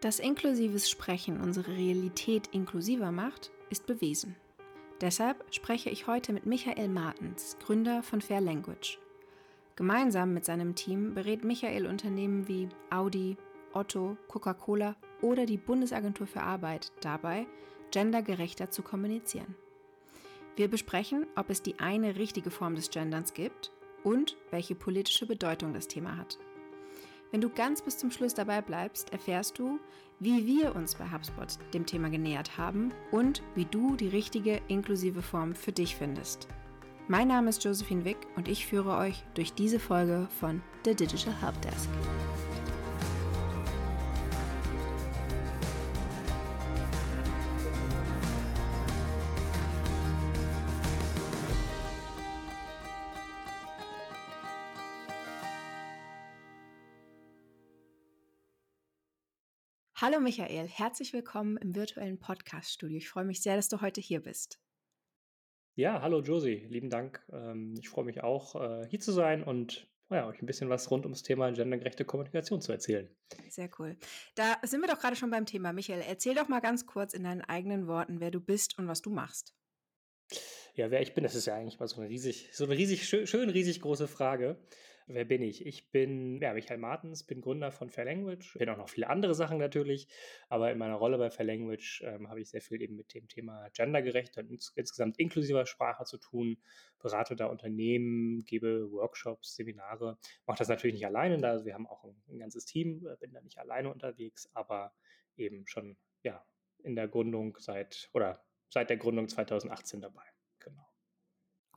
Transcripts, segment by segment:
Dass inklusives Sprechen unsere Realität inklusiver macht, ist bewiesen. Deshalb spreche ich heute mit Michael Martens, Gründer von Fair Language. Gemeinsam mit seinem Team berät Michael Unternehmen wie Audi, Otto, Coca-Cola oder die Bundesagentur für Arbeit dabei, gendergerechter zu kommunizieren. Wir besprechen, ob es die eine richtige Form des Genderns gibt und welche politische Bedeutung das Thema hat. Wenn du ganz bis zum Schluss dabei bleibst, erfährst du, wie wir uns bei HubSpot dem Thema genähert haben und wie du die richtige inklusive Form für dich findest. Mein Name ist Josephine Wick und ich führe euch durch diese Folge von The Digital Helpdesk. Hallo Michael, herzlich willkommen im virtuellen Podcast-Studio. Ich freue mich sehr, dass du heute hier bist. Ja, hallo Josie, lieben Dank. Ähm, ich freue mich auch, äh, hier zu sein und ja, euch ein bisschen was rund ums Thema gendergerechte Kommunikation zu erzählen. Sehr cool. Da sind wir doch gerade schon beim Thema. Michael, erzähl doch mal ganz kurz in deinen eigenen Worten, wer du bist und was du machst. Ja, wer ich bin, das ist ja eigentlich mal so eine riesig, so eine riesig schön, schön riesig große Frage. Wer bin ich? Ich bin ja, Michael Martens, bin Gründer von Fair Language. Bin auch noch viele andere Sachen natürlich, aber in meiner Rolle bei Fair Language ähm, habe ich sehr viel eben mit dem Thema gendergerechter und ins, insgesamt inklusiver Sprache zu tun. Berate da Unternehmen, gebe Workshops, Seminare. Mache das natürlich nicht alleine, da wir haben auch ein, ein ganzes Team, äh, bin da nicht alleine unterwegs, aber eben schon ja in der Gründung seit oder seit der Gründung 2018 dabei.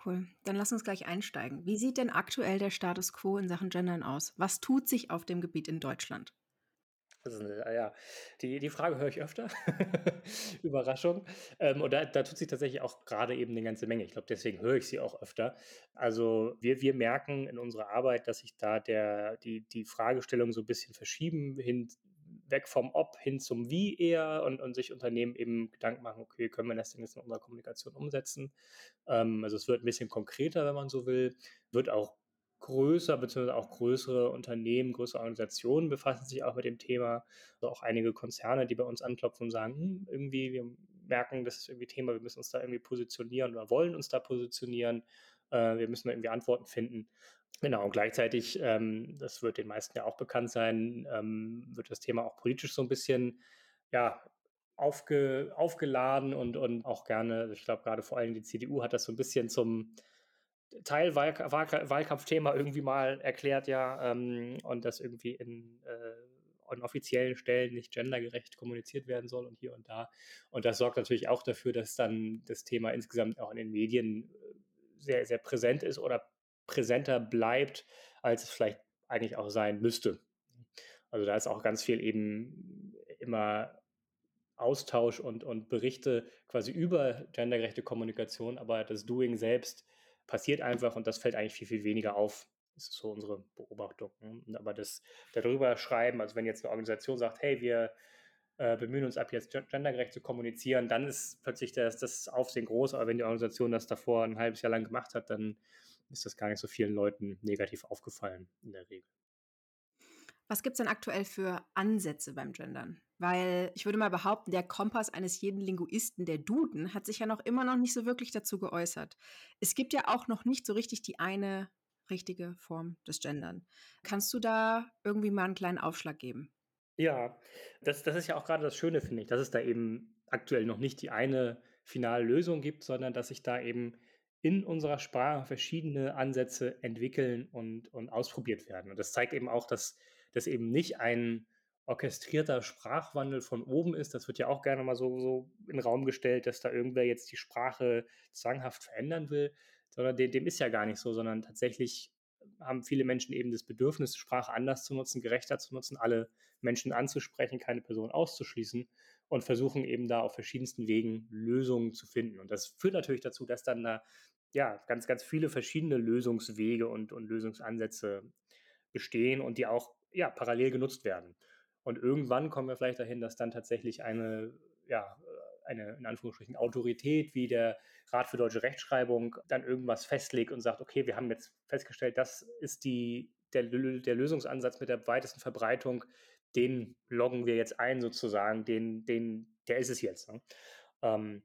Cool. Dann lass uns gleich einsteigen. Wie sieht denn aktuell der Status quo in Sachen Gendern aus? Was tut sich auf dem Gebiet in Deutschland? Das ist eine, ja, die, die Frage höre ich öfter. Überraschung. Ähm, und da, da tut sich tatsächlich auch gerade eben eine ganze Menge. Ich glaube, deswegen höre ich sie auch öfter. Also wir, wir merken in unserer Arbeit, dass sich da der, die, die Fragestellung so ein bisschen verschieben hin weg vom Ob hin zum Wie eher und, und sich Unternehmen eben Gedanken machen, okay, können wir das denn jetzt in unserer Kommunikation umsetzen? Ähm, also es wird ein bisschen konkreter, wenn man so will, wird auch größer, beziehungsweise auch größere Unternehmen, größere Organisationen befassen sich auch mit dem Thema. Also auch einige Konzerne, die bei uns anklopfen und sagen, hm, irgendwie, wir merken, das ist irgendwie Thema, wir müssen uns da irgendwie positionieren oder wollen uns da positionieren. Äh, wir müssen da irgendwie Antworten finden. Genau, und gleichzeitig, ähm, das wird den meisten ja auch bekannt sein, ähm, wird das Thema auch politisch so ein bisschen, ja, aufge, aufgeladen und, und auch gerne, ich glaube gerade vor allem die CDU hat das so ein bisschen zum Teilwahlkampfthema irgendwie mal erklärt, ja, ähm, und das irgendwie in, äh, an offiziellen Stellen nicht gendergerecht kommuniziert werden soll und hier und da. Und das sorgt natürlich auch dafür, dass dann das Thema insgesamt auch in den Medien äh, sehr, sehr präsent ist oder präsenter bleibt, als es vielleicht eigentlich auch sein müsste. Also da ist auch ganz viel eben immer Austausch und, und Berichte quasi über gendergerechte Kommunikation, aber das Doing selbst passiert einfach und das fällt eigentlich viel, viel weniger auf. Das ist so unsere Beobachtung. Ne? Aber das darüber schreiben, also wenn jetzt eine Organisation sagt, hey, wir äh, bemühen uns ab jetzt gendergerecht zu kommunizieren, dann ist plötzlich das, das Aufsehen groß, aber wenn die Organisation das davor ein halbes Jahr lang gemacht hat, dann ist das gar nicht so vielen Leuten negativ aufgefallen in der Regel. Was gibt es denn aktuell für Ansätze beim Gendern? Weil ich würde mal behaupten, der Kompass eines jeden Linguisten, der Duden, hat sich ja noch immer noch nicht so wirklich dazu geäußert. Es gibt ja auch noch nicht so richtig die eine richtige Form des Gendern. Kannst du da irgendwie mal einen kleinen Aufschlag geben? Ja, das, das ist ja auch gerade das Schöne, finde ich, dass es da eben aktuell noch nicht die eine finale Lösung gibt, sondern dass sich da eben in unserer Sprache verschiedene Ansätze entwickeln und, und ausprobiert werden. Und das zeigt eben auch, dass das eben nicht ein orchestrierter Sprachwandel von oben ist. Das wird ja auch gerne mal so, so in den Raum gestellt, dass da irgendwer jetzt die Sprache zwanghaft verändern will, sondern dem, dem ist ja gar nicht so, sondern tatsächlich haben viele Menschen eben das Bedürfnis, Sprache anders zu nutzen, gerechter zu nutzen, alle Menschen anzusprechen, keine Person auszuschließen und versuchen eben da auf verschiedensten Wegen Lösungen zu finden. Und das führt natürlich dazu, dass dann da ja ganz, ganz viele verschiedene Lösungswege und, und Lösungsansätze bestehen und die auch ja parallel genutzt werden. Und irgendwann kommen wir vielleicht dahin, dass dann tatsächlich eine, ja, eine in Anführungsstrichen Autorität wie der Rat für deutsche Rechtschreibung dann irgendwas festlegt und sagt, okay, wir haben jetzt festgestellt, das ist die, der, der Lösungsansatz mit der weitesten Verbreitung. den loggen wir jetzt ein sozusagen, den, den, der ist es jetzt. Ne? Ähm,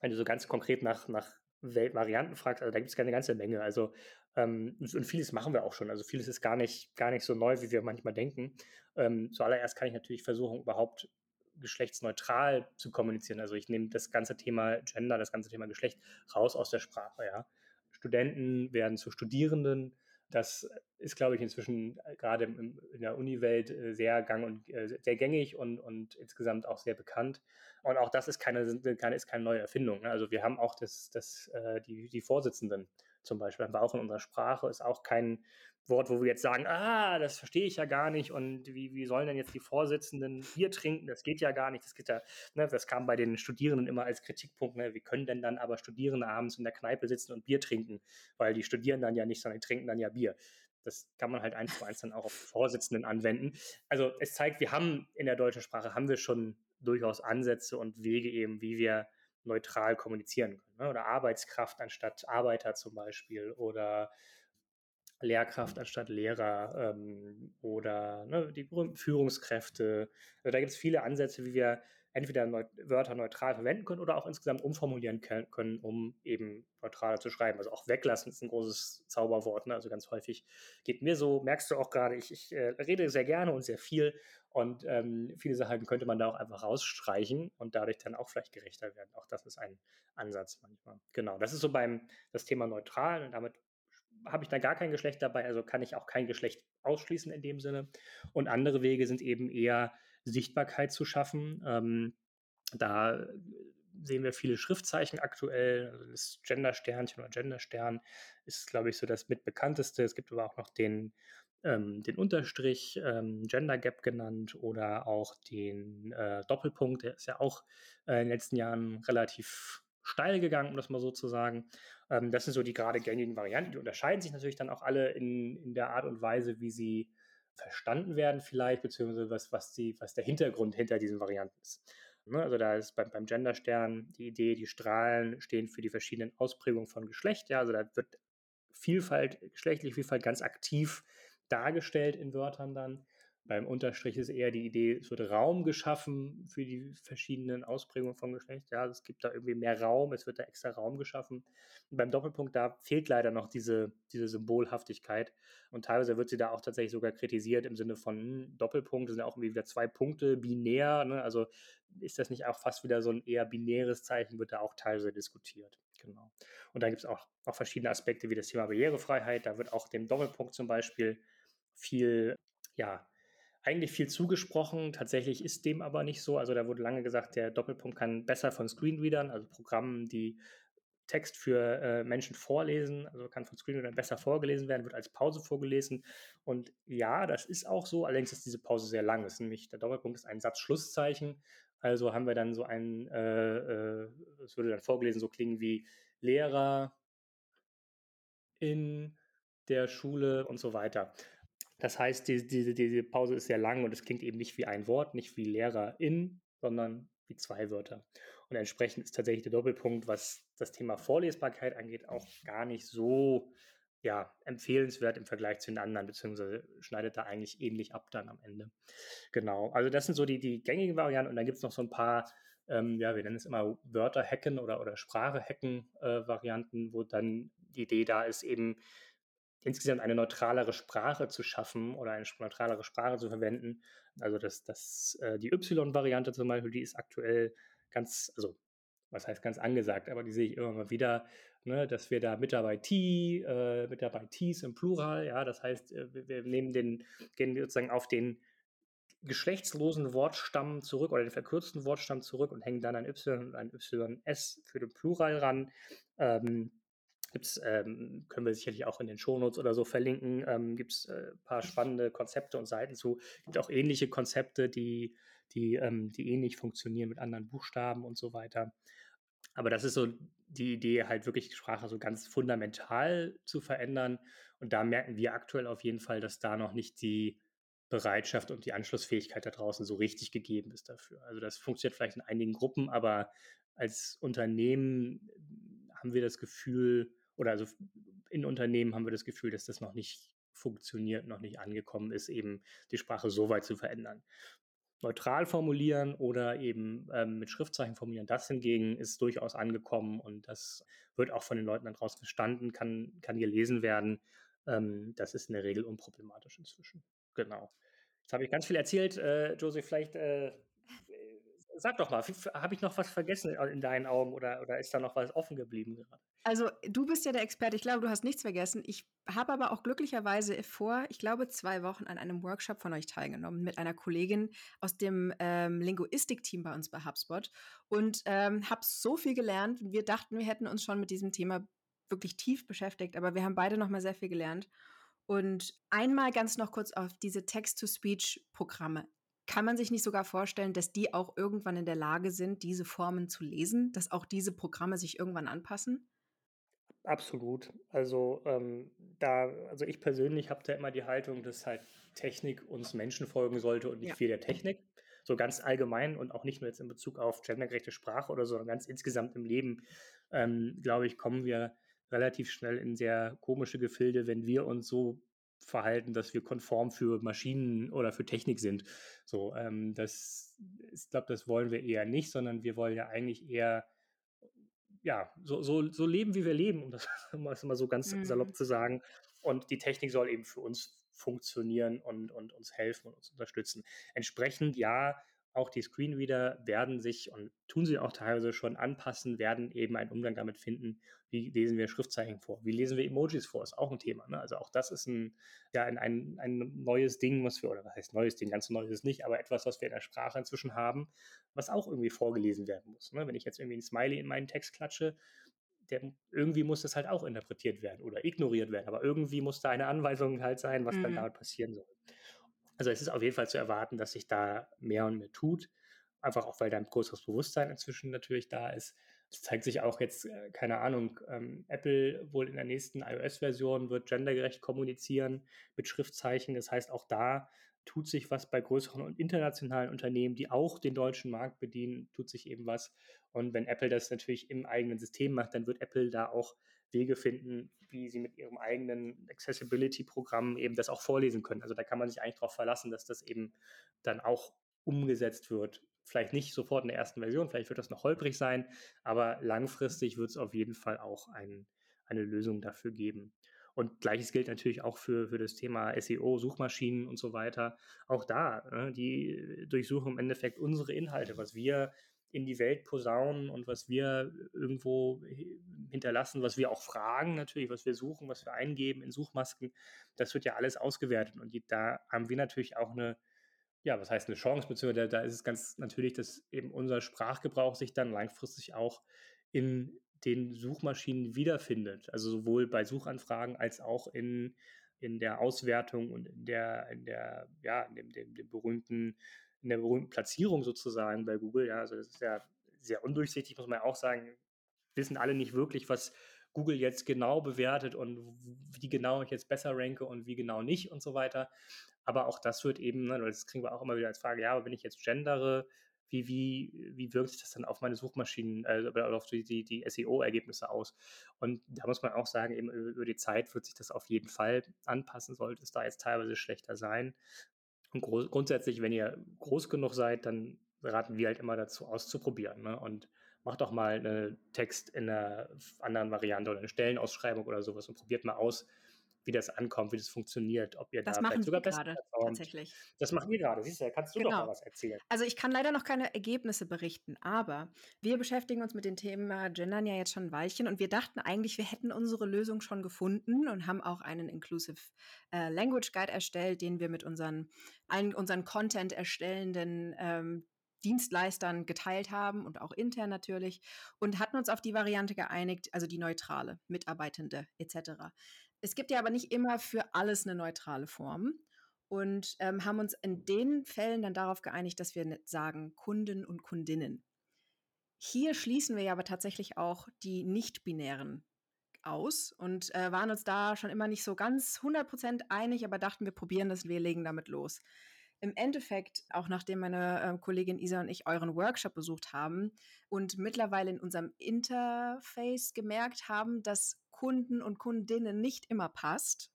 wenn du so ganz konkret nach, nach Varianten fragst, also da gibt es eine ganze Menge. Also ähm, und vieles machen wir auch schon. Also vieles ist gar nicht, gar nicht so neu, wie wir manchmal denken. Ähm, zuallererst kann ich natürlich versuchen, überhaupt geschlechtsneutral zu kommunizieren. Also ich nehme das ganze Thema Gender, das ganze Thema Geschlecht raus aus der Sprache. Ja. Studenten werden zu Studierenden. Das ist, glaube ich, inzwischen äh, gerade in der Uni-Welt äh, sehr gang und äh, sehr gängig und, und insgesamt auch sehr bekannt. Und auch das ist keine, keine, ist keine neue Erfindung. Ne? Also wir haben auch das, das, die, die Vorsitzenden zum Beispiel, haben wir auch in unserer Sprache, ist auch kein Wort, wo wir jetzt sagen, ah, das verstehe ich ja gar nicht und wie, wie sollen denn jetzt die Vorsitzenden Bier trinken? Das geht ja gar nicht. Das geht ja, ne, das kam bei den Studierenden immer als Kritikpunkt, ne? wie können denn dann aber Studierende abends in der Kneipe sitzen und Bier trinken? Weil die studieren dann ja nicht, sondern die trinken dann ja Bier. Das kann man halt eins zu eins dann auch auf Vorsitzenden anwenden. Also es zeigt, wir haben in der deutschen Sprache haben wir schon durchaus Ansätze und Wege eben, wie wir neutral kommunizieren können. Ne? Oder Arbeitskraft anstatt Arbeiter zum Beispiel oder Lehrkraft anstatt Lehrer ähm, oder ne, die berühmten Führungskräfte. Also da gibt es viele Ansätze, wie wir entweder Neu Wörter neutral verwenden können oder auch insgesamt umformulieren können, um eben neutraler zu schreiben. Also auch weglassen ist ein großes Zauberwort. Ne? Also ganz häufig geht mir so, merkst du auch gerade, ich, ich äh, rede sehr gerne und sehr viel und ähm, viele Sachen könnte man da auch einfach rausstreichen und dadurch dann auch vielleicht gerechter werden. Auch das ist ein Ansatz manchmal. Genau, das ist so beim das Thema neutral und damit habe ich da gar kein Geschlecht dabei, also kann ich auch kein Geschlecht ausschließen in dem Sinne. Und andere Wege sind eben eher Sichtbarkeit zu schaffen. Ähm, da sehen wir viele Schriftzeichen aktuell. Also das Gender-Sternchen oder Gender-Stern ist, glaube ich, so das mitbekannteste. Es gibt aber auch noch den, ähm, den Unterstrich, ähm, Gender Gap genannt, oder auch den äh, Doppelpunkt. Der ist ja auch äh, in den letzten Jahren relativ steil gegangen, um das mal so zu sagen. Ähm, das sind so die gerade gängigen Varianten. Die unterscheiden sich natürlich dann auch alle in, in der Art und Weise, wie sie verstanden werden vielleicht, beziehungsweise was, was, die, was der Hintergrund hinter diesen Varianten ist. Ne, also da ist beim, beim Genderstern die Idee, die Strahlen stehen für die verschiedenen Ausprägungen von Geschlecht. Ja, also da wird Vielfalt, geschlechtliche Vielfalt ganz aktiv dargestellt in Wörtern dann. Beim Unterstrich ist eher die Idee, es wird Raum geschaffen für die verschiedenen Ausprägungen von Geschlecht. Ja, es gibt da irgendwie mehr Raum, es wird da extra Raum geschaffen. Und beim Doppelpunkt, da fehlt leider noch diese, diese Symbolhaftigkeit. Und teilweise wird sie da auch tatsächlich sogar kritisiert im Sinne von hm, Doppelpunkt, das sind ja auch irgendwie wieder zwei Punkte, binär. Ne? Also ist das nicht auch fast wieder so ein eher binäres Zeichen, wird da auch teilweise diskutiert. Genau. Und da gibt es auch, auch verschiedene Aspekte wie das Thema Barrierefreiheit. Da wird auch dem Doppelpunkt zum Beispiel viel, ja, eigentlich viel zugesprochen. Tatsächlich ist dem aber nicht so. Also da wurde lange gesagt, der Doppelpunkt kann besser von Screenreadern, also Programmen, die Text für äh, Menschen vorlesen, also kann von Screenreadern besser vorgelesen werden, wird als Pause vorgelesen. Und ja, das ist auch so, allerdings ist diese Pause sehr lang. Das ist nämlich, der Doppelpunkt ist ein Satz-Schlusszeichen. Also haben wir dann so ein, äh, äh, es würde dann vorgelesen so klingen wie Lehrer in der Schule und so weiter. Das heißt, diese, diese, diese Pause ist sehr lang und es klingt eben nicht wie ein Wort, nicht wie Lehrerin, sondern wie zwei Wörter. Und entsprechend ist tatsächlich der Doppelpunkt, was das Thema Vorlesbarkeit angeht, auch gar nicht so ja, empfehlenswert im Vergleich zu den anderen, beziehungsweise schneidet da eigentlich ähnlich ab dann am Ende. Genau, also das sind so die, die gängigen Varianten und dann gibt es noch so ein paar, ähm, ja, wir nennen es immer Wörter hacken oder, oder Sprache hacken äh, Varianten, wo dann die Idee da ist, eben insgesamt eine neutralere Sprache zu schaffen oder eine neutralere Sprache zu verwenden. Also das, das, äh, die Y-Variante zum Beispiel, die ist aktuell ganz, also was heißt ganz angesagt, aber die sehe ich immer mal wieder, ne, dass wir da Mitarbeiti, äh, Mitarbeitis im Plural, ja, das heißt, äh, wir nehmen den, gehen sozusagen auf den geschlechtslosen Wortstamm zurück oder den verkürzten Wortstamm zurück und hängen dann ein Y und ein YS für den Plural ran. Ähm, Gibt's, ähm, können wir sicherlich auch in den Shownotes oder so verlinken. Ähm, Gibt es äh, ein paar spannende Konzepte und Seiten zu. Gibt auch ähnliche Konzepte, die, die, ähm, die ähnlich funktionieren mit anderen Buchstaben und so weiter. Aber das ist so die Idee, halt wirklich die Sprache so ganz fundamental zu verändern. Und da merken wir aktuell auf jeden Fall, dass da noch nicht die Bereitschaft und die Anschlussfähigkeit da draußen so richtig gegeben ist dafür. Also das funktioniert vielleicht in einigen Gruppen, aber als Unternehmen haben wir das Gefühl, oder also in Unternehmen haben wir das Gefühl, dass das noch nicht funktioniert, noch nicht angekommen ist, eben die Sprache so weit zu verändern. Neutral formulieren oder eben ähm, mit Schriftzeichen formulieren, das hingegen ist durchaus angekommen und das wird auch von den Leuten dann draußen verstanden, kann, kann gelesen werden. Ähm, das ist in der Regel unproblematisch inzwischen. Genau. Jetzt habe ich ganz viel erzählt. Äh, Josie, vielleicht äh, sag doch mal, habe ich noch was vergessen in deinen Augen oder, oder ist da noch was offen geblieben gerade? Also, du bist ja der Experte. Ich glaube, du hast nichts vergessen. Ich habe aber auch glücklicherweise vor, ich glaube, zwei Wochen an einem Workshop von euch teilgenommen mit einer Kollegin aus dem ähm, Linguistik-Team bei uns bei HubSpot und ähm, habe so viel gelernt. Wir dachten, wir hätten uns schon mit diesem Thema wirklich tief beschäftigt, aber wir haben beide noch mal sehr viel gelernt. Und einmal ganz noch kurz auf diese Text-to-Speech-Programme. Kann man sich nicht sogar vorstellen, dass die auch irgendwann in der Lage sind, diese Formen zu lesen, dass auch diese Programme sich irgendwann anpassen? Absolut. Also ähm, da, also ich persönlich habe da immer die Haltung, dass halt Technik uns Menschen folgen sollte und nicht ja. wir der Technik. So ganz allgemein und auch nicht nur jetzt in Bezug auf gendergerechte Sprache oder so, sondern ganz insgesamt im Leben, ähm, glaube ich, kommen wir relativ schnell in sehr komische Gefilde, wenn wir uns so verhalten, dass wir konform für Maschinen oder für Technik sind. So, ähm, das, ich glaube, das wollen wir eher nicht, sondern wir wollen ja eigentlich eher ja, so, so, so leben, wie wir leben, um das mal so ganz mhm. salopp zu sagen. Und die Technik soll eben für uns funktionieren und, und uns helfen und uns unterstützen. Entsprechend, ja, auch die Screenreader werden sich und tun sie auch teilweise schon anpassen, werden eben einen Umgang damit finden, wie lesen wir Schriftzeichen vor, wie lesen wir Emojis vor, ist auch ein Thema. Ne? Also auch das ist ein, ja, ein, ein, ein neues Ding, was wir, oder was heißt neues Ding, ganz so neu ist es nicht, aber etwas, was wir in der Sprache inzwischen haben, was auch irgendwie vorgelesen werden muss. Ne? Wenn ich jetzt irgendwie ein Smiley in meinen Text klatsche, der, irgendwie muss das halt auch interpretiert werden oder ignoriert werden, aber irgendwie muss da eine Anweisung halt sein, was mhm. dann damit passieren soll. Also es ist auf jeden Fall zu erwarten, dass sich da mehr und mehr tut. Einfach auch, weil da ein größeres Bewusstsein inzwischen natürlich da ist. Es zeigt sich auch jetzt, äh, keine Ahnung, ähm, Apple wohl in der nächsten iOS-Version wird gendergerecht kommunizieren mit Schriftzeichen. Das heißt, auch da tut sich was bei größeren und internationalen Unternehmen, die auch den deutschen Markt bedienen, tut sich eben was. Und wenn Apple das natürlich im eigenen System macht, dann wird Apple da auch Wege finden, wie sie mit ihrem eigenen Accessibility-Programm eben das auch vorlesen können. Also da kann man sich eigentlich darauf verlassen, dass das eben dann auch umgesetzt wird. Vielleicht nicht sofort in der ersten Version, vielleicht wird das noch holprig sein, aber langfristig wird es auf jeden Fall auch ein, eine Lösung dafür geben. Und gleiches gilt natürlich auch für, für das Thema SEO, Suchmaschinen und so weiter. Auch da, ne, die durchsuchen im Endeffekt unsere Inhalte, was wir in die Welt posaunen und was wir irgendwo hinterlassen, was wir auch fragen natürlich, was wir suchen, was wir eingeben in Suchmasken, das wird ja alles ausgewertet. Und die, da haben wir natürlich auch eine, ja, was heißt eine Chance, beziehungsweise da, ist es ganz natürlich, dass eben unser Sprachgebrauch sich dann langfristig auch in den Suchmaschinen wiederfindet, also sowohl bei Suchanfragen als auch in, in der Auswertung und in der, in der, ja, in dem, dem, dem berühmten in der berühmten Platzierung sozusagen bei Google. Ja, also das ist ja sehr undurchsichtig, muss man auch sagen. Wissen alle nicht wirklich, was Google jetzt genau bewertet und wie genau ich jetzt besser ranke und wie genau nicht und so weiter. Aber auch das wird eben, ne, das kriegen wir auch immer wieder als Frage, ja, aber wenn ich jetzt gendere, wie, wie, wie wirkt sich das dann auf meine Suchmaschinen oder auf die, die, die SEO-Ergebnisse aus? Und da muss man auch sagen, eben über die Zeit wird sich das auf jeden Fall anpassen, sollte es da jetzt teilweise schlechter sein. Und grundsätzlich, wenn ihr groß genug seid, dann raten wir halt immer dazu auszuprobieren. Ne? Und macht doch mal einen Text in einer anderen Variante oder eine Stellenausschreibung oder sowas und probiert mal aus, wie das ankommt, wie das funktioniert, ob ihr das da vielleicht sogar gerade, tatsächlich. Das machen wir gerade. Siehst du, kannst du genau. doch mal was erzählen. Also ich kann leider noch keine Ergebnisse berichten, aber wir beschäftigen uns mit dem Thema Gendern ja jetzt schon ein Weilchen und wir dachten eigentlich, wir hätten unsere Lösung schon gefunden und haben auch einen Inclusive äh, Language Guide erstellt, den wir mit unseren, allen unseren Content erstellenden ähm, Dienstleistern geteilt haben und auch intern natürlich und hatten uns auf die Variante geeinigt, also die neutrale, Mitarbeitende etc. Es gibt ja aber nicht immer für alles eine neutrale Form und ähm, haben uns in den Fällen dann darauf geeinigt, dass wir sagen Kunden und Kundinnen. Hier schließen wir ja aber tatsächlich auch die nicht-binären aus und äh, waren uns da schon immer nicht so ganz 100% einig, aber dachten, wir probieren das, wir legen damit los. Im Endeffekt, auch nachdem meine äh, Kollegin Isa und ich euren Workshop besucht haben und mittlerweile in unserem Interface gemerkt haben, dass Kunden und Kundinnen nicht immer passt,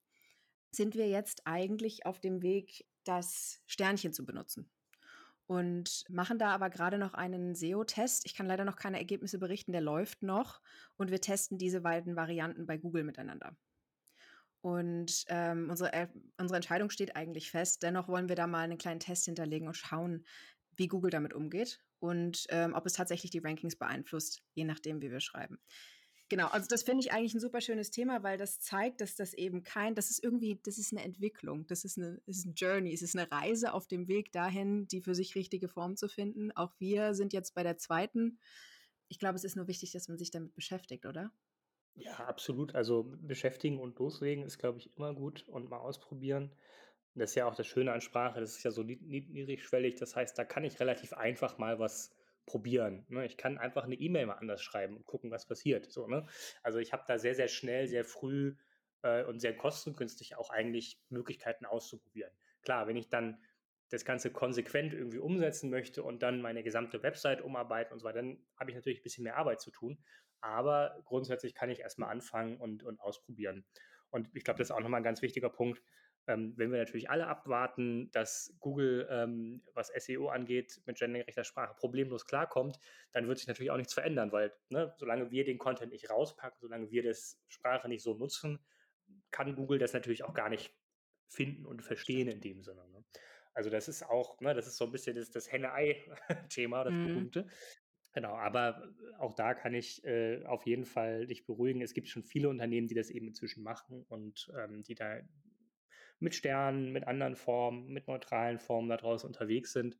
sind wir jetzt eigentlich auf dem Weg, das Sternchen zu benutzen. Und machen da aber gerade noch einen SEO-Test. Ich kann leider noch keine Ergebnisse berichten, der läuft noch. Und wir testen diese beiden Varianten bei Google miteinander. Und ähm, unsere, unsere Entscheidung steht eigentlich fest. Dennoch wollen wir da mal einen kleinen Test hinterlegen und schauen, wie Google damit umgeht und ähm, ob es tatsächlich die Rankings beeinflusst, je nachdem, wie wir schreiben. Genau, also das finde ich eigentlich ein super schönes Thema, weil das zeigt, dass das eben kein, das ist irgendwie, das ist eine Entwicklung, das ist eine, das ist ein Journey, es ist eine Reise auf dem Weg dahin, die für sich richtige Form zu finden. Auch wir sind jetzt bei der zweiten. Ich glaube, es ist nur wichtig, dass man sich damit beschäftigt, oder? Ja, absolut. Also beschäftigen und loslegen ist, glaube ich, immer gut und mal ausprobieren. Das ist ja auch das Schöne an Sprache, das ist ja so niedrigschwellig. Das heißt, da kann ich relativ einfach mal was probieren. Ne? Ich kann einfach eine E-Mail mal anders schreiben und gucken, was passiert. So, ne? Also ich habe da sehr, sehr schnell, sehr früh äh, und sehr kostengünstig auch eigentlich Möglichkeiten auszuprobieren. Klar, wenn ich dann das Ganze konsequent irgendwie umsetzen möchte und dann meine gesamte Website umarbeiten und so weiter, dann habe ich natürlich ein bisschen mehr Arbeit zu tun. Aber grundsätzlich kann ich erstmal anfangen und, und ausprobieren. Und ich glaube, das ist auch nochmal ein ganz wichtiger Punkt. Ähm, wenn wir natürlich alle abwarten, dass Google, ähm, was SEO angeht, mit gendergerechter Sprache problemlos klarkommt, dann wird sich natürlich auch nichts verändern, weil ne, solange wir den Content nicht rauspacken, solange wir das Sprache nicht so nutzen, kann Google das natürlich auch gar nicht finden und verstehen in dem Sinne. Ne? Also das ist auch, ne, das ist so ein bisschen das, das Henne-Ei-Thema, das mhm. berühmte. Genau, aber auch da kann ich äh, auf jeden Fall dich beruhigen. Es gibt schon viele Unternehmen, die das eben inzwischen machen und ähm, die da mit Sternen, mit anderen Formen, mit neutralen Formen da draußen unterwegs sind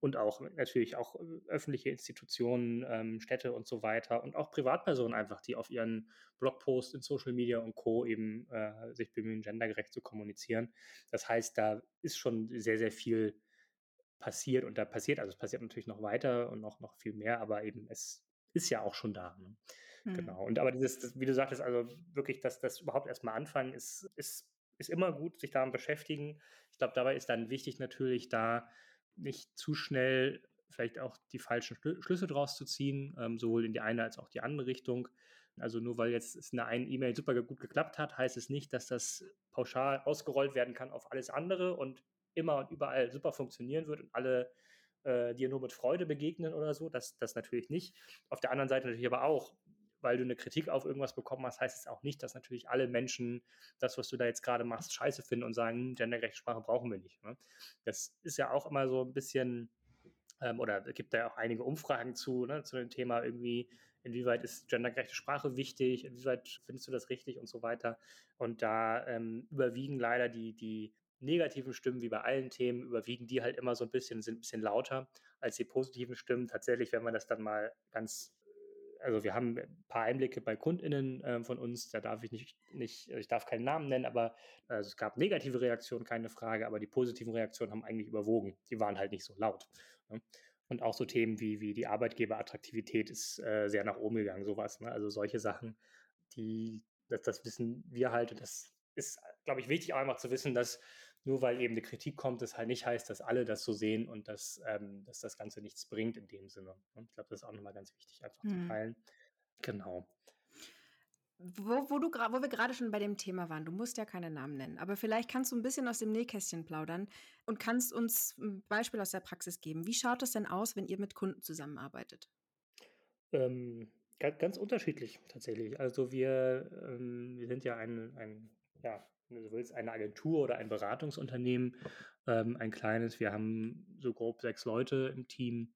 und auch natürlich auch äh, öffentliche Institutionen, ähm, Städte und so weiter und auch Privatpersonen einfach, die auf ihren Blogposts in Social Media und Co. eben äh, sich bemühen, gendergerecht zu kommunizieren. Das heißt, da ist schon sehr, sehr viel passiert und da passiert, also es passiert natürlich noch weiter und noch, noch viel mehr, aber eben es ist ja auch schon da. Ne? Mhm. Genau. Und aber dieses, das, wie du sagtest, also wirklich, dass das überhaupt erstmal anfangen, ist, ist ist immer gut, sich damit beschäftigen. Ich glaube, dabei ist dann wichtig natürlich, da nicht zu schnell vielleicht auch die falschen Schlüsse draus zu ziehen, ähm, sowohl in die eine als auch die andere Richtung. Also nur weil jetzt es in der einen E-Mail super gut geklappt hat, heißt es nicht, dass das pauschal ausgerollt werden kann auf alles andere und immer und überall super funktionieren wird und alle äh, dir nur mit Freude begegnen oder so. Das, das natürlich nicht. Auf der anderen Seite natürlich aber auch, weil du eine Kritik auf irgendwas bekommen hast, heißt es auch nicht, dass natürlich alle Menschen das, was du da jetzt gerade machst, scheiße finden und sagen, hm, gendergerechte Sprache brauchen wir nicht. Ne? Das ist ja auch immer so ein bisschen, ähm, oder es gibt da ja auch einige Umfragen zu, ne, zu dem Thema irgendwie, inwieweit ist gendergerechte Sprache wichtig, inwieweit findest du das richtig und so weiter. Und da ähm, überwiegen leider die, die negativen Stimmen, wie bei allen Themen, überwiegen die halt immer so ein bisschen, sind ein bisschen lauter als die positiven Stimmen. Tatsächlich, wenn man das dann mal ganz also wir haben ein paar Einblicke bei KundInnen äh, von uns, da darf ich nicht, nicht, also ich darf keinen Namen nennen, aber also es gab negative Reaktionen, keine Frage, aber die positiven Reaktionen haben eigentlich überwogen. Die waren halt nicht so laut. Ne? Und auch so Themen wie, wie die Arbeitgeberattraktivität ist äh, sehr nach oben gegangen, sowas. Ne? Also solche Sachen, die, das, das wissen wir halt, und das ist, glaube ich, wichtig auch einfach zu wissen, dass nur weil eben eine Kritik kommt, das halt nicht heißt, dass alle das so sehen und dass, ähm, dass das Ganze nichts bringt in dem Sinne. Ich glaube, das ist auch nochmal ganz wichtig, einfach mhm. zu teilen. Genau. Wo, wo, du, wo wir gerade schon bei dem Thema waren, du musst ja keine Namen nennen, aber vielleicht kannst du ein bisschen aus dem Nähkästchen plaudern und kannst uns ein Beispiel aus der Praxis geben. Wie schaut das denn aus, wenn ihr mit Kunden zusammenarbeitet? Ähm, ganz, ganz, unterschiedlich tatsächlich. Also wir, ähm, wir sind ja ein, ein ja, wenn du willst, eine Agentur oder ein Beratungsunternehmen, ähm, ein kleines. Wir haben so grob sechs Leute im Team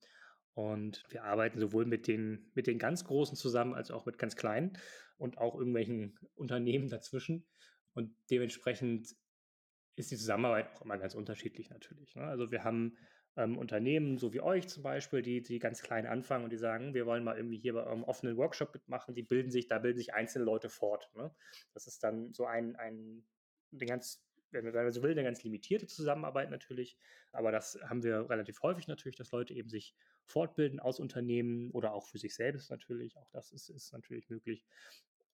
und wir arbeiten sowohl mit den, mit den ganz Großen zusammen als auch mit ganz kleinen und auch irgendwelchen Unternehmen dazwischen. Und dementsprechend ist die Zusammenarbeit auch immer ganz unterschiedlich natürlich. Ne? Also wir haben ähm, Unternehmen, so wie euch zum Beispiel, die, die ganz klein anfangen und die sagen, wir wollen mal irgendwie hier bei eurem offenen Workshop mitmachen, die bilden sich, da bilden sich einzelne Leute fort. Ne? Das ist dann so ein, ein eine ganz, wenn man so will, eine ganz limitierte Zusammenarbeit natürlich. Aber das haben wir relativ häufig natürlich, dass Leute eben sich fortbilden aus Unternehmen oder auch für sich selbst natürlich. Auch das ist, ist natürlich möglich.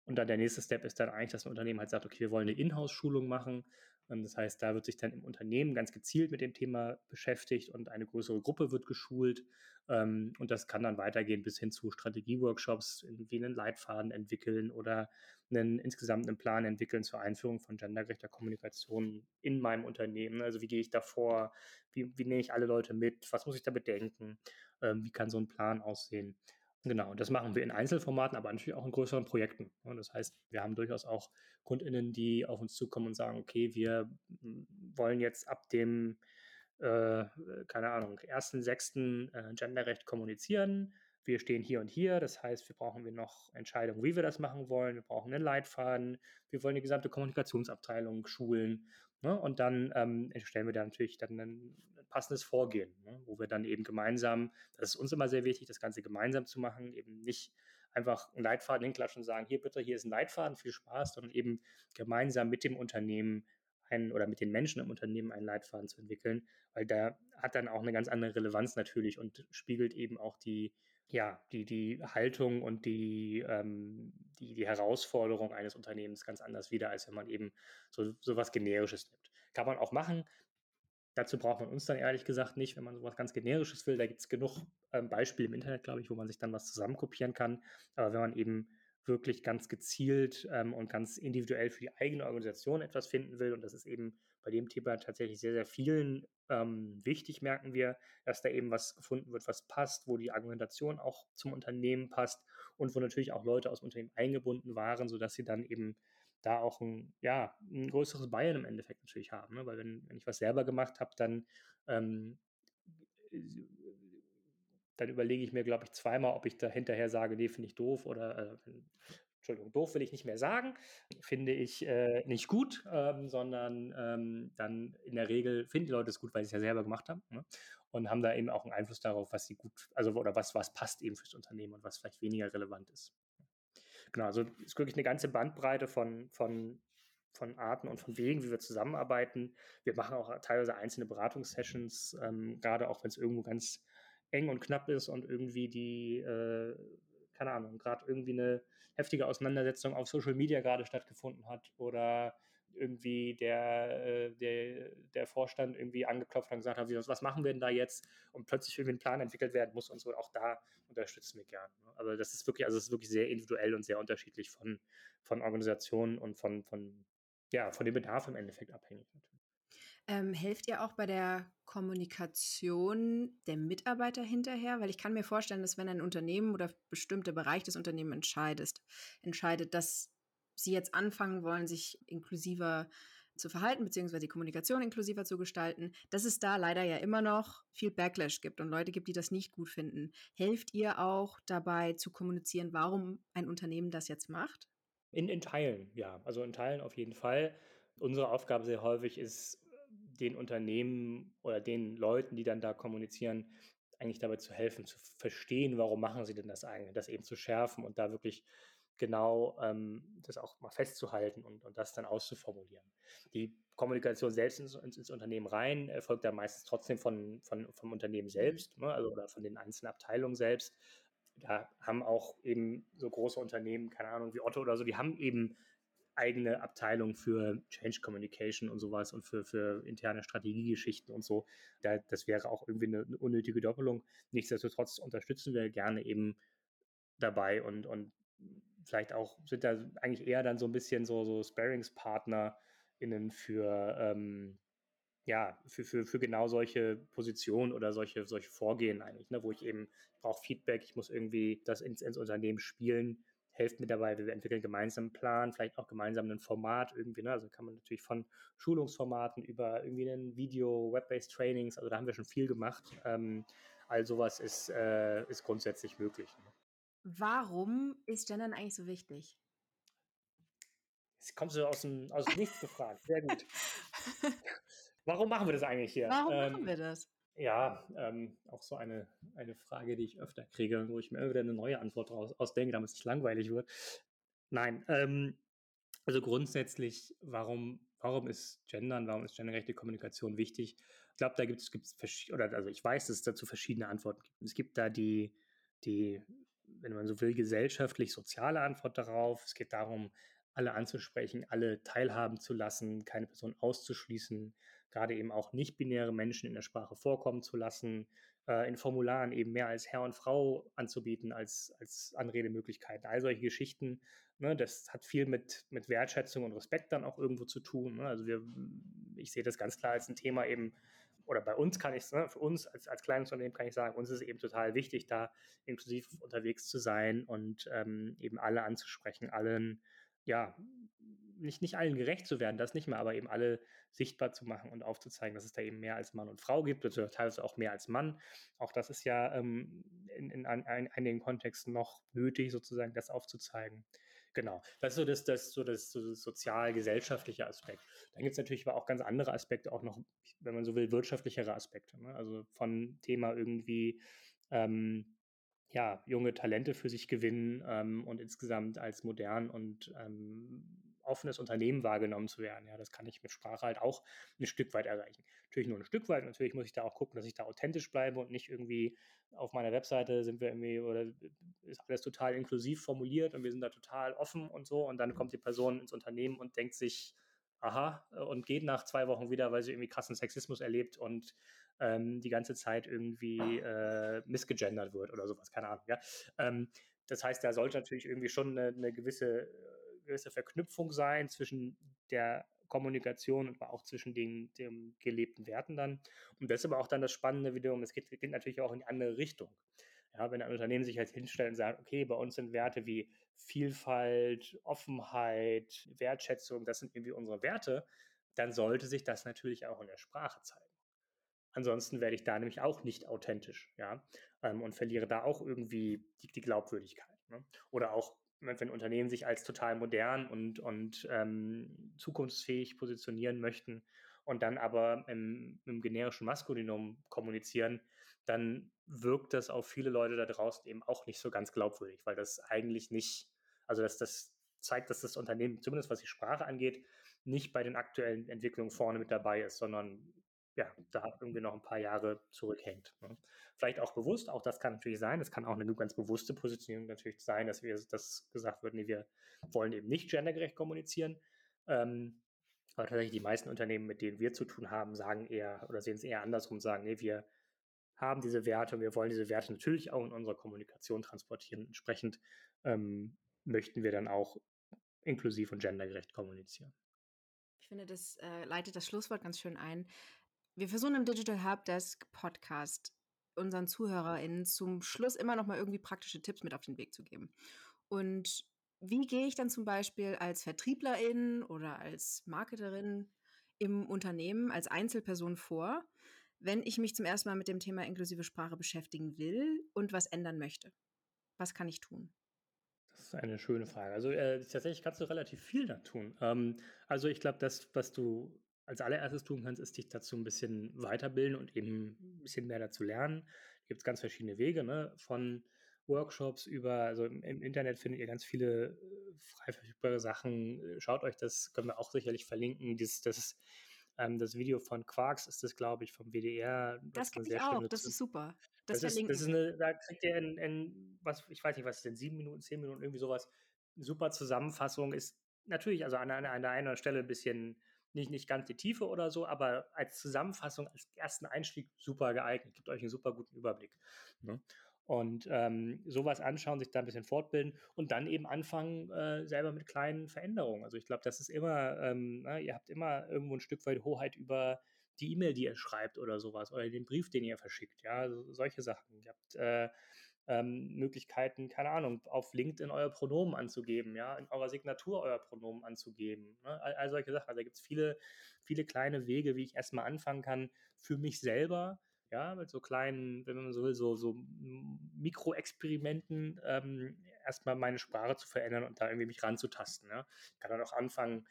Und dann der nächste Step ist dann eigentlich, dass ein Unternehmen halt sagt, okay, wir wollen eine Inhouse-Schulung machen das heißt, da wird sich dann im Unternehmen ganz gezielt mit dem Thema beschäftigt und eine größere Gruppe wird geschult. Ähm, und das kann dann weitergehen bis hin zu Strategieworkshops, wie einen Leitfaden entwickeln oder einen, insgesamt einen Plan entwickeln zur Einführung von gendergerechter Kommunikation in meinem Unternehmen. Also wie gehe ich davor? Wie, wie nehme ich alle Leute mit? Was muss ich da bedenken? Ähm, wie kann so ein Plan aussehen? Genau, das machen wir in Einzelformaten, aber natürlich auch in größeren Projekten. Das heißt, wir haben durchaus auch KundInnen, die auf uns zukommen und sagen, okay, wir hm, wollen jetzt ab dem, äh, keine Ahnung, 1.6. Äh, Genderrecht kommunizieren. Wir stehen hier und hier. Das heißt, wir brauchen wir noch Entscheidungen, wie wir das machen wollen. Wir brauchen einen Leitfaden. Wir wollen die gesamte Kommunikationsabteilung schulen. Ne? Und dann ähm, stellen wir da natürlich dann ein, ein passendes Vorgehen, ne? wo wir dann eben gemeinsam, das ist uns immer sehr wichtig, das Ganze gemeinsam zu machen, eben nicht einfach einen Leitfaden hinklatschen und sagen, hier bitte, hier ist ein Leitfaden, viel Spaß, sondern eben gemeinsam mit dem Unternehmen einen oder mit den Menschen im Unternehmen einen Leitfaden zu entwickeln, weil der hat dann auch eine ganz andere Relevanz natürlich und spiegelt eben auch die, ja, die, die Haltung und die, ähm, die, die Herausforderung eines Unternehmens ganz anders wieder, als wenn man eben so, so was Generisches nimmt. Kann man auch machen. Dazu braucht man uns dann ehrlich gesagt nicht, wenn man sowas ganz Generisches will. Da gibt es genug ähm, Beispiele im Internet, glaube ich, wo man sich dann was zusammenkopieren kann. Aber wenn man eben wirklich ganz gezielt ähm, und ganz individuell für die eigene Organisation etwas finden will. Und das ist eben bei dem Thema tatsächlich sehr, sehr vielen ähm, wichtig, merken wir, dass da eben was gefunden wird, was passt, wo die Argumentation auch zum Unternehmen passt und wo natürlich auch Leute aus dem Unternehmen eingebunden waren, sodass sie dann eben da auch ein, ja, ein größeres Bayern im Endeffekt natürlich haben. Ne? Weil wenn, wenn ich was selber gemacht habe, dann ähm, dann überlege ich mir, glaube ich, zweimal, ob ich da hinterher sage, nee, finde ich doof oder äh, Entschuldigung, doof will ich nicht mehr sagen, finde ich äh, nicht gut, ähm, sondern ähm, dann in der Regel finden die Leute es gut, weil sie es ja selber gemacht haben ne? und haben da eben auch einen Einfluss darauf, was sie gut, also oder was, was passt eben fürs Unternehmen und was vielleicht weniger relevant ist. Genau, also es ist wirklich eine ganze Bandbreite von, von, von Arten und von Wegen, wie wir zusammenarbeiten. Wir machen auch teilweise einzelne Beratungssessions, ähm, gerade auch wenn es irgendwo ganz eng und knapp ist und irgendwie die, äh, keine Ahnung, gerade irgendwie eine heftige Auseinandersetzung auf Social Media gerade stattgefunden hat oder irgendwie der, äh, der, der Vorstand irgendwie angeklopft und gesagt hat, was machen wir denn da jetzt? Und plötzlich irgendwie ein Plan entwickelt werden muss und so. Auch da unterstützen wir gerne. Ne? Also das ist wirklich, also es ist wirklich sehr individuell und sehr unterschiedlich von, von Organisationen und von, von, ja, von dem Bedarf im Endeffekt abhängig. Ähm, helft ihr auch bei der Kommunikation der Mitarbeiter hinterher? Weil ich kann mir vorstellen, dass wenn ein Unternehmen oder bestimmter Bereich des Unternehmens entscheidet, entscheidet, dass sie jetzt anfangen wollen, sich inklusiver zu verhalten, beziehungsweise die Kommunikation inklusiver zu gestalten, dass es da leider ja immer noch viel Backlash gibt und Leute gibt, die das nicht gut finden. Helft ihr auch dabei zu kommunizieren, warum ein Unternehmen das jetzt macht? In, in Teilen, ja. Also in Teilen auf jeden Fall. Unsere Aufgabe sehr häufig ist, den Unternehmen oder den Leuten, die dann da kommunizieren, eigentlich dabei zu helfen, zu verstehen, warum machen sie denn das eigentlich, das eben zu schärfen und da wirklich genau ähm, das auch mal festzuhalten und, und das dann auszuformulieren. Die Kommunikation selbst ins, ins Unternehmen rein erfolgt da meistens trotzdem von, von, vom Unternehmen selbst, ne, also oder von den einzelnen Abteilungen selbst. Da haben auch eben so große Unternehmen, keine Ahnung, wie Otto oder so, die haben eben eigene Abteilung für Change Communication und sowas und für, für interne Strategiegeschichten und so. Da, das wäre auch irgendwie eine, eine, unnötige Doppelung. Nichtsdestotrotz unterstützen wir gerne eben dabei und, und vielleicht auch sind da eigentlich eher dann so ein bisschen so, so Sparringspartner*innen für, ähm, ja, für, für, für genau solche Positionen oder solche, solche Vorgehen eigentlich, ne, wo ich eben, brauche Feedback, ich muss irgendwie das ins, ins Unternehmen spielen helft mir dabei, wir entwickeln gemeinsam einen Plan, vielleicht auch gemeinsam ein Format irgendwie. Ne? Also kann man natürlich von Schulungsformaten über irgendwie ein Video, Web-based Trainings, also da haben wir schon viel gemacht. Ähm, all sowas ist, äh, ist grundsätzlich möglich. Ne? Warum ist Gendern eigentlich so wichtig? Jetzt kommst du aus dem aus Nichts gefragt. Sehr gut. Warum machen wir das eigentlich hier? Warum ähm, machen wir das? Ja, ähm, auch so eine, eine Frage, die ich öfter kriege, wo ich mir wieder eine neue Antwort raus, ausdenke, damit es nicht langweilig wird. Nein, ähm, also grundsätzlich, warum, warum ist Gendern, warum ist gendergerechte Kommunikation wichtig? Ich glaube, da gibt es, oder also ich weiß, dass es dazu verschiedene Antworten gibt. Es gibt da die, die, wenn man so will, gesellschaftlich-soziale Antwort darauf. Es geht darum, alle anzusprechen, alle teilhaben zu lassen, keine Person auszuschließen, gerade eben auch nicht-binäre Menschen in der Sprache vorkommen zu lassen, äh, in Formularen eben mehr als Herr und Frau anzubieten als, als Anredemöglichkeiten. All solche Geschichten, ne, das hat viel mit, mit Wertschätzung und Respekt dann auch irgendwo zu tun. Ne? Also wir, ich sehe das ganz klar als ein Thema eben, oder bei uns kann ich es, ne, für uns als, als kleines Unternehmen kann ich sagen, uns ist es eben total wichtig, da inklusiv unterwegs zu sein und ähm, eben alle anzusprechen, allen, ja, nicht, nicht allen gerecht zu werden, das nicht mehr, aber eben alle sichtbar zu machen und aufzuzeigen, dass es da eben mehr als Mann und Frau gibt, oder teilweise auch mehr als Mann. Auch das ist ja ähm, in, in, in einigen Kontexten noch nötig, sozusagen das aufzuzeigen. Genau, das ist so das, das, so das, so sozial-gesellschaftliche Aspekt. Dann gibt es natürlich aber auch ganz andere Aspekte, auch noch, wenn man so will, wirtschaftlichere Aspekte. Ne? Also von Thema irgendwie ähm, ja, junge Talente für sich gewinnen ähm, und insgesamt als modern und ähm, offenes Unternehmen wahrgenommen zu werden. Ja, das kann ich mit Sprache halt auch ein Stück weit erreichen. Natürlich nur ein Stück weit. Natürlich muss ich da auch gucken, dass ich da authentisch bleibe und nicht irgendwie auf meiner Webseite sind wir irgendwie oder ist alles total inklusiv formuliert und wir sind da total offen und so. Und dann kommt die Person ins Unternehmen und denkt sich, aha, und geht nach zwei Wochen wieder, weil sie irgendwie krassen Sexismus erlebt und ähm, die ganze Zeit irgendwie äh, missgegendert wird oder sowas, keine Ahnung. Ja? Ähm, das heißt, da sollte natürlich irgendwie schon eine, eine gewisse gewisse Verknüpfung sein zwischen der Kommunikation und auch zwischen den, den gelebten Werten dann. Und das ist aber auch dann das Spannende wiederum, es geht, geht natürlich auch in die andere Richtung. Ja, wenn ein Unternehmen sich halt hinstellt und sagt, okay, bei uns sind Werte wie Vielfalt, Offenheit, Wertschätzung, das sind irgendwie unsere Werte, dann sollte sich das natürlich auch in der Sprache zeigen. Ansonsten werde ich da nämlich auch nicht authentisch, ja, ähm, und verliere da auch irgendwie die, die Glaubwürdigkeit. Ne? Oder auch wenn Unternehmen sich als total modern und, und ähm, zukunftsfähig positionieren möchten und dann aber im, im generischen Maskulinum kommunizieren, dann wirkt das auf viele Leute da draußen eben auch nicht so ganz glaubwürdig, weil das eigentlich nicht, also dass das zeigt, dass das Unternehmen, zumindest was die Sprache angeht, nicht bei den aktuellen Entwicklungen vorne mit dabei ist, sondern ja, da irgendwie noch ein paar Jahre zurückhängt. Ne? Vielleicht auch bewusst, auch das kann natürlich sein. Es kann auch eine ganz bewusste Positionierung natürlich sein, dass wir das gesagt wird, nee, wir wollen eben nicht gendergerecht kommunizieren. Ähm, aber tatsächlich die meisten Unternehmen, mit denen wir zu tun haben, sagen eher oder sehen es eher andersrum, sagen, nee, wir haben diese Werte und wir wollen diese Werte natürlich auch in unserer Kommunikation transportieren. Entsprechend ähm, möchten wir dann auch inklusiv und gendergerecht kommunizieren. Ich finde, das äh, leitet das Schlusswort ganz schön ein. Wir versuchen im Digital Help Desk Podcast unseren ZuhörerInnen zum Schluss immer noch mal irgendwie praktische Tipps mit auf den Weg zu geben. Und wie gehe ich dann zum Beispiel als Vertrieblerin oder als Marketerin im Unternehmen, als Einzelperson vor, wenn ich mich zum ersten Mal mit dem Thema inklusive Sprache beschäftigen will und was ändern möchte? Was kann ich tun? Das ist eine schöne Frage. Also äh, tatsächlich kannst du relativ viel da tun. Ähm, also ich glaube, das, was du als allererstes tun kannst, ist dich dazu ein bisschen weiterbilden und eben ein bisschen mehr dazu lernen. Da gibt es ganz verschiedene Wege, ne? von Workshops über, also im, im, Internet findet ihr ganz viele äh, frei verfügbare Sachen. Schaut euch das, können wir auch sicherlich verlinken. Dieses, das, ähm, das Video von Quarks ist das, glaube ich, vom WDR. Das, gibt es auch, das ist super. Das, das ist, das ist eine, da kriegt ihr in, in, was, ich weiß nicht, was ist denn, sieben Minuten, zehn Minuten, irgendwie sowas. Super Zusammenfassung ist natürlich, also an, an, an einer Stelle ein bisschen nicht, nicht ganz die Tiefe oder so, aber als Zusammenfassung, als ersten Einstieg super geeignet, gibt euch einen super guten Überblick. Ne? Und ähm, sowas anschauen, sich da ein bisschen fortbilden und dann eben anfangen, äh, selber mit kleinen Veränderungen. Also ich glaube, das ist immer, ähm, na, ne, ihr habt immer irgendwo ein Stück weit Hoheit über die E-Mail, die ihr schreibt oder sowas, oder den Brief, den ihr verschickt, ja, also solche Sachen. Ihr habt äh, ähm, Möglichkeiten, keine Ahnung, auf LinkedIn euer Pronomen anzugeben, ja, in eurer Signatur euer Pronomen anzugeben. Ne? All, all, solche Sachen. Also da gibt es viele, viele kleine Wege, wie ich erstmal anfangen kann, für mich selber, ja, mit so kleinen, wenn man so will, so, so Mikroexperimenten ähm, erstmal meine Sprache zu verändern und da irgendwie mich ranzutasten. Ja? Ich kann dann auch anfangen,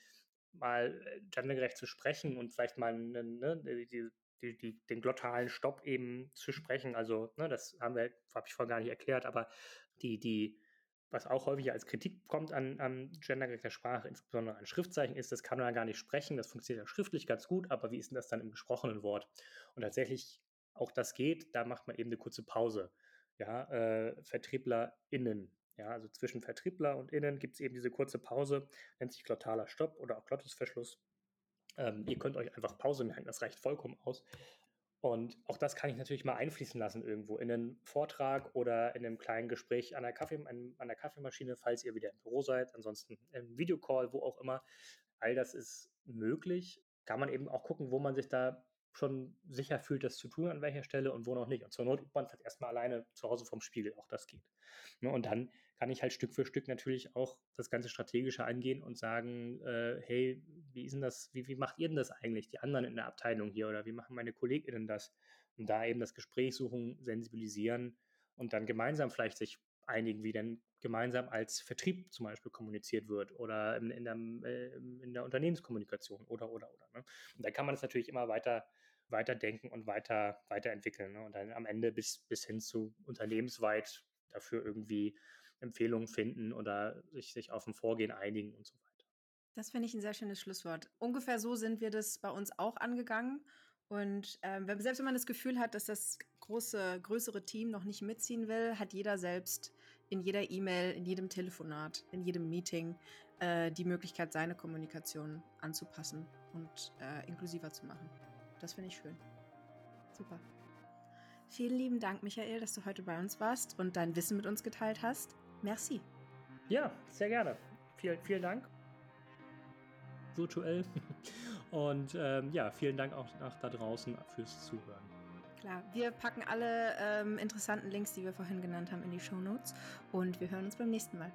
mal äh, gendergerecht zu sprechen und vielleicht mal ne, ne, die, die, die, den glottalen Stopp eben zu sprechen. Also, ne, das haben wir, habe ich vorhin gar nicht erklärt, aber die, die, was auch häufig als Kritik kommt an, an gendergerechter Sprache, insbesondere an Schriftzeichen, ist, das kann man ja gar nicht sprechen, das funktioniert ja schriftlich ganz gut, aber wie ist denn das dann im gesprochenen Wort? Und tatsächlich, auch das geht, da macht man eben eine kurze Pause. Ja, äh, VertrieblerInnen Ja, also zwischen Vertriebler und Innen gibt es eben diese kurze Pause, nennt sich glottaler Stopp oder auch Glottisverschluss. Ähm, ihr könnt euch einfach Pause merken, das reicht vollkommen aus. Und auch das kann ich natürlich mal einfließen lassen irgendwo in einen Vortrag oder in einem kleinen Gespräch an der, Kaffee, an, der Kaffeemaschine, falls ihr wieder im Büro seid. Ansonsten im Videocall, wo auch immer. All das ist möglich. Kann man eben auch gucken, wo man sich da schon sicher fühlt, das zu tun, an welcher Stelle und wo noch nicht. Und zur Not übt man es halt erstmal alleine zu Hause vom Spiegel, auch das geht. Ne, und dann kann ich halt Stück für Stück natürlich auch das ganze Strategische angehen und sagen, äh, hey, wie ist denn das, wie, wie macht ihr denn das eigentlich, die anderen in der Abteilung hier oder wie machen meine KollegInnen das? Und da eben das Gespräch suchen, sensibilisieren und dann gemeinsam vielleicht sich einigen, wie denn gemeinsam als Vertrieb zum Beispiel kommuniziert wird oder in, in, der, äh, in der, Unternehmenskommunikation oder, oder, oder. Ne? Und da kann man es natürlich immer weiter weiterdenken und weiter, weiterentwickeln. Ne? Und dann am Ende bis, bis hin zu unternehmensweit dafür irgendwie Empfehlungen finden oder sich, sich auf ein Vorgehen einigen und so weiter. Das finde ich ein sehr schönes Schlusswort. Ungefähr so sind wir das bei uns auch angegangen. Und ähm, selbst wenn man das Gefühl hat, dass das große, größere Team noch nicht mitziehen will, hat jeder selbst in jeder E-Mail, in jedem Telefonat, in jedem Meeting äh, die Möglichkeit, seine Kommunikation anzupassen und äh, inklusiver zu machen. Das finde ich schön. Super. Vielen lieben Dank, Michael, dass du heute bei uns warst und dein Wissen mit uns geteilt hast. Merci. Ja, sehr gerne. Vielen, vielen Dank. Virtuell. Und ähm, ja, vielen Dank auch nach da draußen fürs Zuhören. Klar, wir packen alle ähm, interessanten Links, die wir vorhin genannt haben, in die Show Notes und wir hören uns beim nächsten Mal.